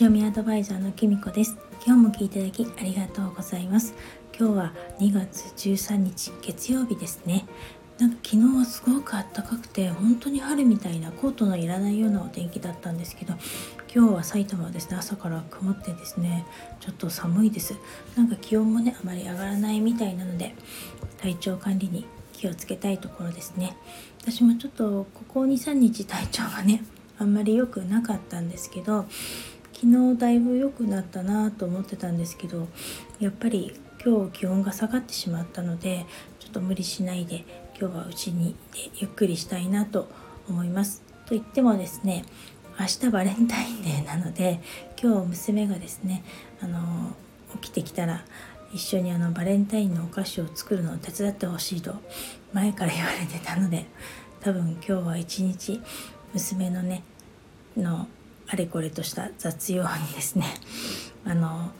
読みアドバイザーのきみこです。今日も聞いていただきありがとうございます。今日は2月13日月曜日ですね。なんか昨日はすごく暖かくて本当に春みたいなコートのいらないようなお天気だったんですけど今日は埼玉はですね。朝から曇ってですねちょっと寒いです。なんか気温もねあまり上がらないみたいなので体調管理に気をつけたいところですね。私もちょっとここ23日体調がねあんまり良くなかったんですけど昨日だいぶ良くなったなと思ってたんですけどやっぱり今日気温が下がってしまったのでちょっと無理しないで今日はうちにでゆっくりしたいなと思います。と言ってもですね明日バレンタインデーなので今日娘がですねあの起きてきたら一緒にあのバレンタインのお菓子を作るのを手伝ってほしいと前から言われてたので多分今日は一日娘のねのあれこれとした雑用にですね あの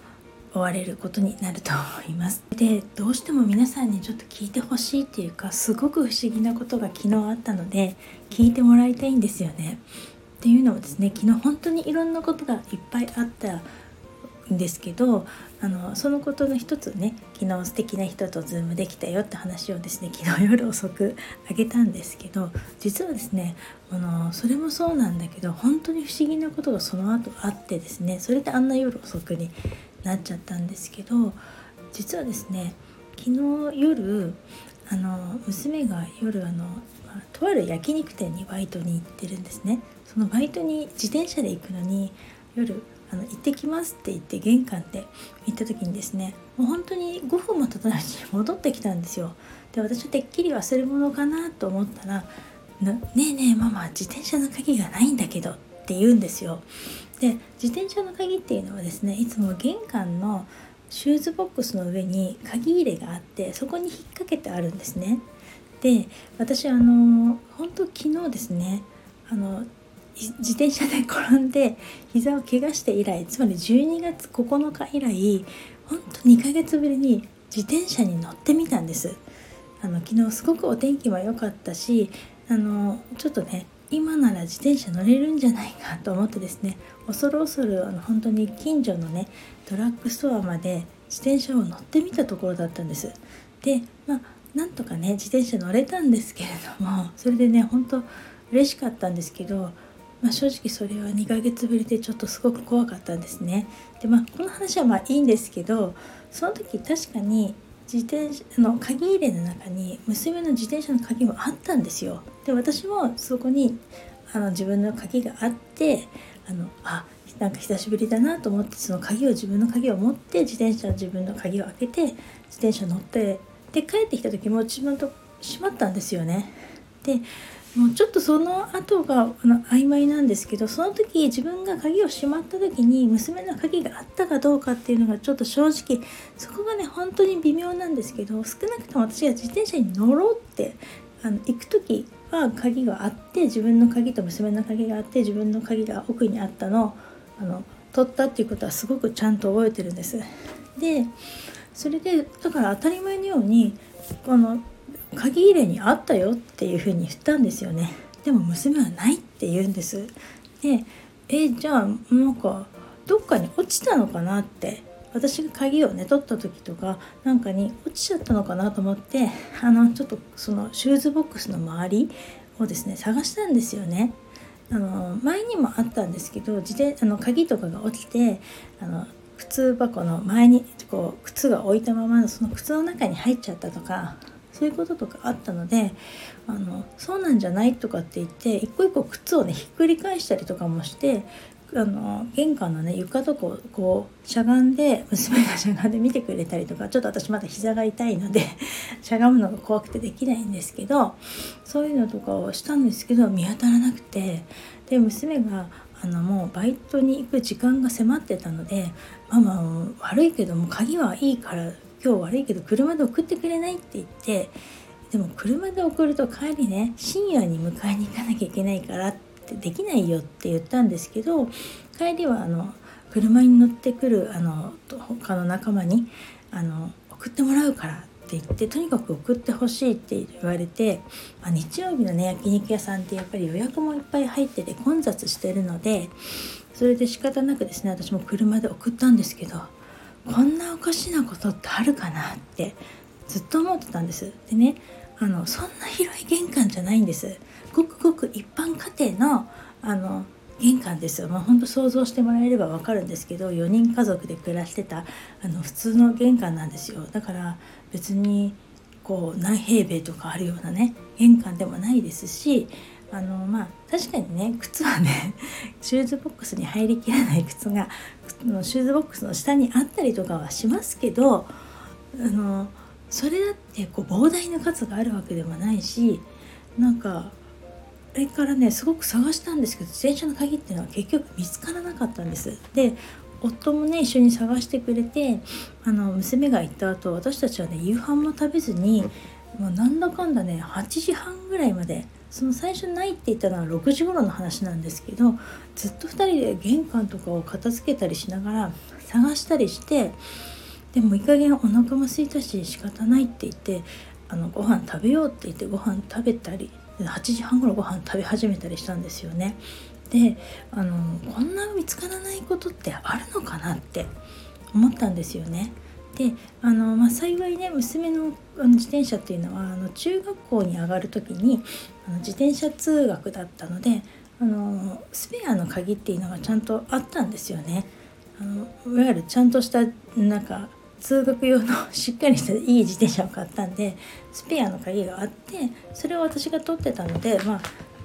追われることになると思います。でどうしても皆さんにちょっと聞いてほしいっていうかすごく不思議なことが昨日あったので聞いてもらいたいんですよね。っていうのもですね昨日本当にいろんなことがいっぱいあったんですけどあのそのことの一つね昨日素敵な人とズームできたよって話をですね昨日夜遅くあげたんですけど実はですねあのそれもそうなんだけど本当に不思議なことがその後あってですねそれであんな夜遅くになっちゃったんですけど実はですね昨日夜あの娘が夜あのとある焼肉店にバイトに行ってるんですね。そのバイトに自転車で行くのに夜あの行ってきますって言って玄関で行った時にですねもう本当に5分も経たないうちに戻ってきたんですよ。で私はてっきり忘れ物かなと思ったら「ねえねえママ自転車の鍵がないんだけど」って言うんですよ。で自転車の鍵っていうのはですねいつも玄関のシューズボックスの上に鍵入れがあってそこに引っ掛けてあるんですね。で私あの本当昨日ですねあの自転車で転んで膝を怪我して以来つまり12月9日以来ほんと2ヶ月ぶりに自転車に乗ってみたんです。あの昨日すごくお天気も良かったしあのちょっとね今なら自転車乗れるんじゃないかと思ってですね恐る恐るあの本当に近所のねドラッグストアまで自転車を乗ってみたところだったんです。でまあなんとかね自転車乗れたんですけれどもそれでね本当嬉しかったんですけどまあ、正直それは2ヶ月ぶりでちょっとすごく怖かったんですね。でまあこの話はまあいいんですけどその時確かに自転車の鍵入れの中に娘の自転車の鍵もあったんですよ。で私もそこにあの自分の鍵があってあのあなんか久しぶりだなと思ってその鍵を自分の鍵を持って自転車自分の鍵を開けて自転車乗ってで帰ってきた時も自分と閉まったんですよね。でもうちょっとその後が曖昧なんですけどその時自分が鍵をしまった時に娘の鍵があったかどうかっていうのがちょっと正直そこがね本当に微妙なんですけど少なくとも私が自転車に乗ろうってあの行く時は鍵があって自分の鍵と娘の鍵があって自分の鍵が奥にあったのをあの取ったっていうことはすごくちゃんと覚えてるんです。でそれでだから当たり前のようにこの鍵入れにあったよっていうふうに言ったんですよね。でも娘はないって言うんです。でえじゃあなんかどっかに落ちたのかなって。私が鍵をね取った時とかなんかに落ちちゃったのかなと思ってあのちょっとそのシューズボックスの周りをですね探したんですよね。あの前にもあったんですけど自転あの鍵とかが落ちてあの靴箱の前にこう靴が置いたままのその靴の中に入っちゃったとかそういうこととかあったのであのそうなんじゃないとかって言って一個一個靴をねひっくり返したりとかもしてあの玄関のね床とここうしゃがんで娘がしゃがんで見てくれたりとかちょっと私まだ膝が痛いので しゃがむのが怖くてできないんですけどそういうのとかをしたんですけど見当たらなくてで娘があのもうバイトに行く時間が迫ってたので「ママ悪いけども鍵はいいから今日悪いけど車で送ってくれないって言ってでも車で送ると帰りね深夜に迎えに行かなきゃいけないからってできないよって言ったんですけど帰りはあの車に乗ってくるあの他の仲間にあの送ってもらうからって言ってとにかく送ってほしいって言われて、まあ、日曜日のね焼肉屋さんってやっぱり予約もいっぱい入ってて混雑してるのでそれで仕方なくですね私も車で送ったんですけどこんなおかしなことってあるかなってずっと思ってたんです。でねあのそんな広い玄関じゃないんです。ごくごく一般家庭のあの玄関ですよ、まあ、本当想像してもらえれば分かるんですけど4人家族で暮らしてたあの普通の玄関なんですよ。だから別にこう何平米とかあるようなね玄関でもないですしあのまあ確かにね靴はね シューズボックスに入りきらない靴がシューズボックスの下にあったりとかはしますけどあのそれだってこう膨大な数があるわけでもないしなんかあれからねすごく探したんですけど自転車の鍵っていうのは結局見つからなかったんです。で夫もね一緒に探してくれてあの娘が行った後私たちはね夕飯も食べずにもうなんだかんだね8時半ぐらいまでその最初ないって言ったのは6時頃の話なんですけどずっと2人で玄関とかを片付けたりしながら探したりしてでもいい加減お腹も空いたし仕方ないって言ってあのご飯食べようって言ってご飯食べたり8時半頃ご飯食べ始めたりしたんですよね。であのこんな見つからないことってあるのかなって思ったんですよね。であの、まあ、幸いね娘のあの自転車っていうのはあの中学校に上がる時にあの自転車通学だったのであのスペアの鍵っていうのがちゃんとあったんですよね。あのいわゆるちゃんとしたなんか通学用のしっかりしたいい自転車を買ったんでスペアの鍵があってそれを私が取ってたのでまあ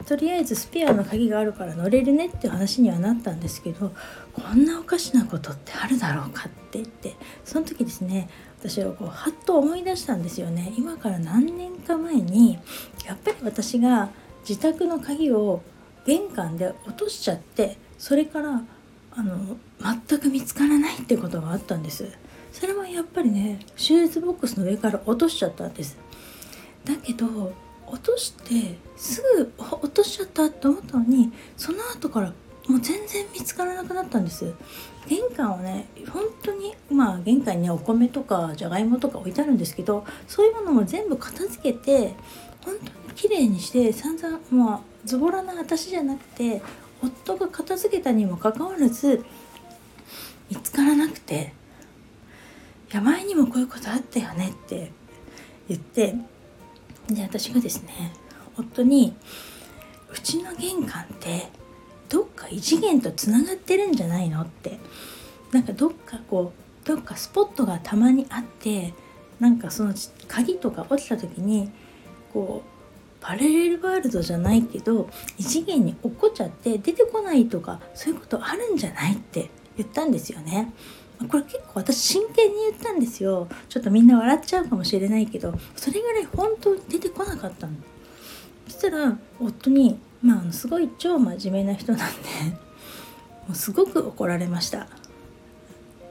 とりあえずスペアの鍵があるから乗れるねって話にはなったんですけどこんなおかしなことってあるだろうかって言ってその時ですね私はこうはっと思い出したんですよね。今から何年か前にやっぱり私が自宅の鍵を玄関で落としちゃってそれからあの全く見つからないってことがあったんです。それはやっぱりねシューズボックスの上から落としちゃったんです。だけど落としてすぐ落としちゃったと思ったのにその後からもう全然見つからなくなったんです。玄関はね本当にまあ玄関にねお米とかじゃがいもとか置いてあるんですけどそういうものも全部片付けて本当に綺麗にして散々まあズボラな私じゃなくて夫が片付けたにもかかわらず見つからなくて「いや前にもこういうことあったよね」って言ってで私がですね夫に「うちの玄関ってどっか異次元とつながってるんじゃないの?」ってなんかどっかこうどっかスポットがたまにあってなんかその鍵とか落ちた時にこうパラレルワールドじゃないけど異次元に落っこっちゃって出てこないとかそういうことあるんじゃないって言ったんですよね。これ結構私真剣に言ったんですよ。ちょっとみんな笑っちゃうかもしれないけどそれぐらい本当に出てこなかったの。そしたら夫にまあすごい超真面目な人なんで もうすごく怒られました。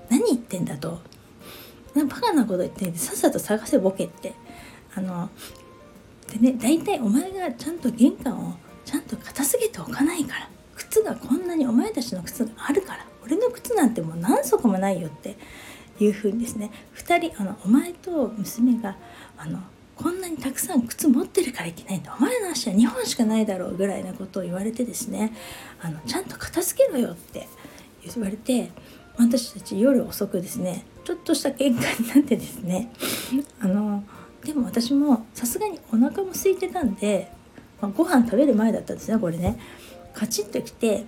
何言ってんだと。バカなこと言ってんでさっさと探せボケって。あのでね大体お前がちゃんと玄関をちゃんと片付けておかないから。靴がこんなにお前たちの靴があるから。俺の靴なんてもう何足もないよっていうふうにですね2人あのお前と娘があのこんなにたくさん靴持ってるからいけないんだお前の足は2本しかないだろうぐらいなことを言われてですねあのちゃんと片付けろよって言われて私たち夜遅くですねちょっとした喧嘩になってですねあのでも私もさすがにお腹も空いてたんで、まあ、ご飯食べる前だったんですねこれね。カチッときて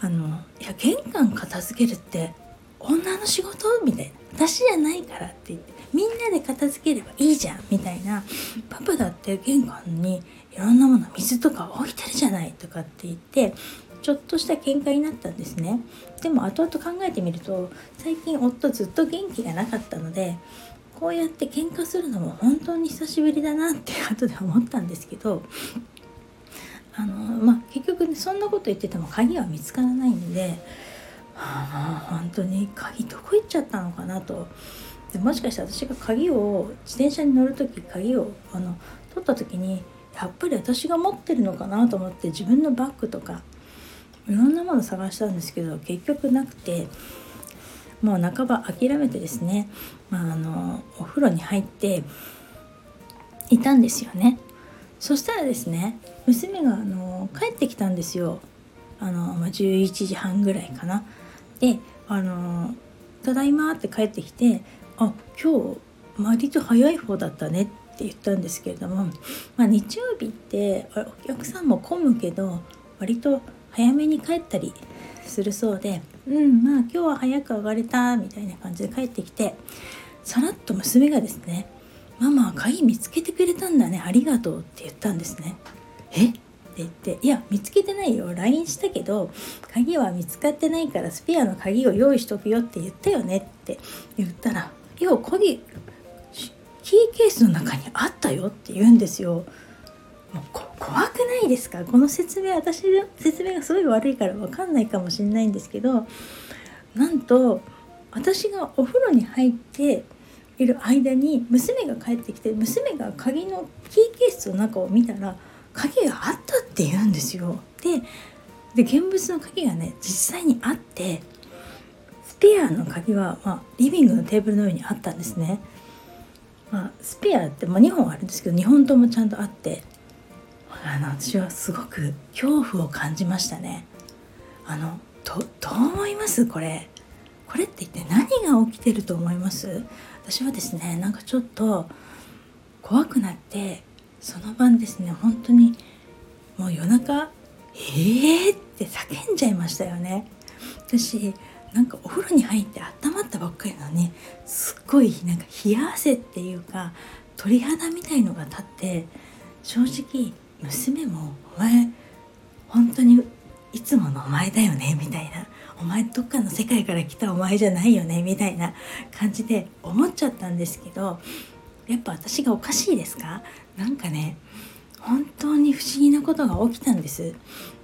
あのいや玄関片付けるって女の仕事？みたいな。私じゃないからって言ってみんなで片付ければいいじゃんみたいな。パパだって玄関にいろんなもの水とか置いてるじゃないとかって言ってちょっとした喧嘩になったんですね。でも後々考えてみると最近夫ずっと元気がなかったのでこうやって喧嘩するのも本当に久しぶりだなって後で思ったんですけどあのまあ結局、ね、そんなこと言ってても鍵は見つからないんで、はあ、本当に鍵どこ行っちゃったのかなとでもしかして私が鍵を自転車に乗る時鍵をあの取った時にやっぱり私が持ってるのかなと思って自分のバッグとかいろんなもの探したんですけど結局なくてもう半ば諦めてですね、まあ、あのお風呂に入っていたんですよね。そしたらですね娘があの帰ってきたんですよ。あの、まあ、11時半ぐらいかな。であの「ただいま」って帰ってきて「あ今日割と早い方だったね」って言ったんですけれども、まあ、日曜日ってお客さんも混むけど割と早めに帰ったりするそうで「うんまあ今日は早く上がれた」みたいな感じで帰ってきてさらっと娘がですね「ママ鍵見つけてくれたんだね。ありがとう」って言ったんですね。え？って言って「いや見つけてないよ。LINE したけど鍵は見つかってないからスペアの鍵を用意しとくよって言ったよね」って。言ったら「いや鍵キーケースの中にあったよ」って言うんですよ。もう怖くないですか？この説明私の説明がすごい悪いから分かんないかもしれないんですけどなんと私がお風呂に入っている間に娘が帰ってきて娘が鍵のキーケースの中を見たら鍵があったって言うんですよ。でで現物の鍵がね実際にあってスペアの鍵は、まあ、リビングのテーブルの上にあったんですね。まあ、スペアって、まあ、2本あるんですけど2本ともちゃんとあってあの私はすごく恐怖を感じましたね。あのどどう思いますこれこれって一体何が起きてると思います？私はですねなんかちょっと怖くなってその晩ですね本当にもう夜中「えー!」って叫んじゃいましたよね私なんかお風呂に入って温まったばっかりなのにすっごいなんか冷や汗っていうか鳥肌みたいのが立って正直娘も「お前本当にいつものお前だよね」みたいな「お前どっかの世界から来たお前じゃないよね」みたいな感じで思っちゃったんですけどやっぱ私がおかしいですか？なんかね本当に不思議なことが起きたんです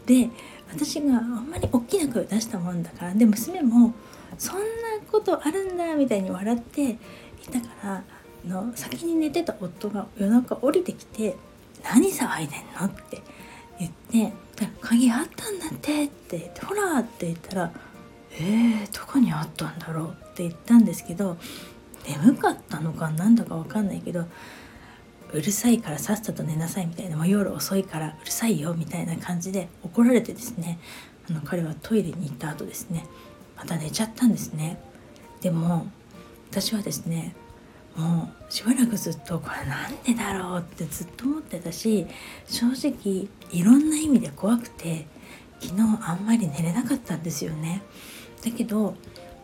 で私があんまり大きな声を出したもんだからで娘も「そんなことあるんだ」みたいに笑っていたからの先に寝てた夫が夜中降りてきて何騒いでんの?」って言って「鍵あったんだって」って言って「ほら」って言ったら「えー、どこにあったんだろう?」って言ったんですけど眠かったのかなんだか分かんないけどうるさいからさっさと寝なさいみたいなもう夜遅いからうるさいよみたいな感じで怒られてですねあの彼はトイレに行った後ですねまた寝ちゃったんですねでも私はですねもうしばらくずっとこれなんでだろうってずっと思ってたし正直いろんな意味で怖くて昨日あんまり寝れなかったんですよね。だけど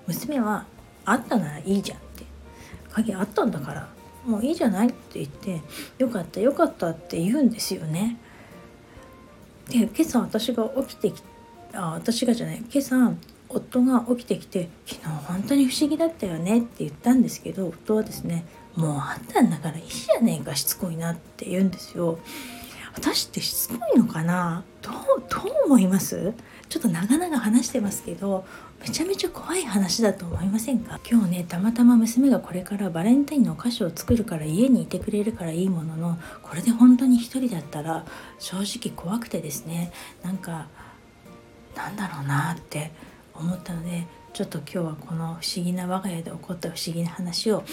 娘は「あったならいいじゃん」って「鍵あったんだからもういいじゃない」って言って「よかったよかった」って言うんですよね。で今朝私が起きてきあ私がじゃない今朝夫が起きてきて「昨日本当に不思議だったよね」って言ったんですけど夫はですね「もうあったんだからいいじゃねえかしつこいな」って言うんですよ。私ってしつこいのかな？どうどう思いますちょっと長々話してますけどめちゃめちゃ怖い話だと思いませんか今日ねたまたま娘がこれからバレンタインのお菓子を作るから家にいてくれるからいいもののこれで本当に一人だったら正直怖くてですねなんかなんだろうなって思ったのでちょっと今日はこの不思議な我が家で起こった不思議な話を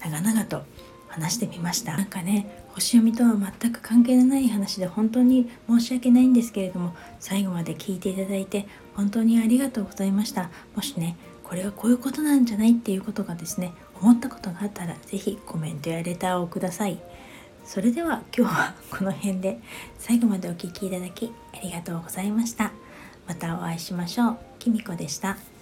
長々と話してみました。なんかね星読みとは全く関係のない話で本当に申し訳ないんですけれども最後まで聞いていただいて本当にありがとうございました。もしねこれはこういうことなんじゃないっていうことがですね思ったことがあったら是非コメントやレターをください。それでは今日はこの辺で最後までお聴きいただきありがとうございました。またお会いしましょう。きみこでした。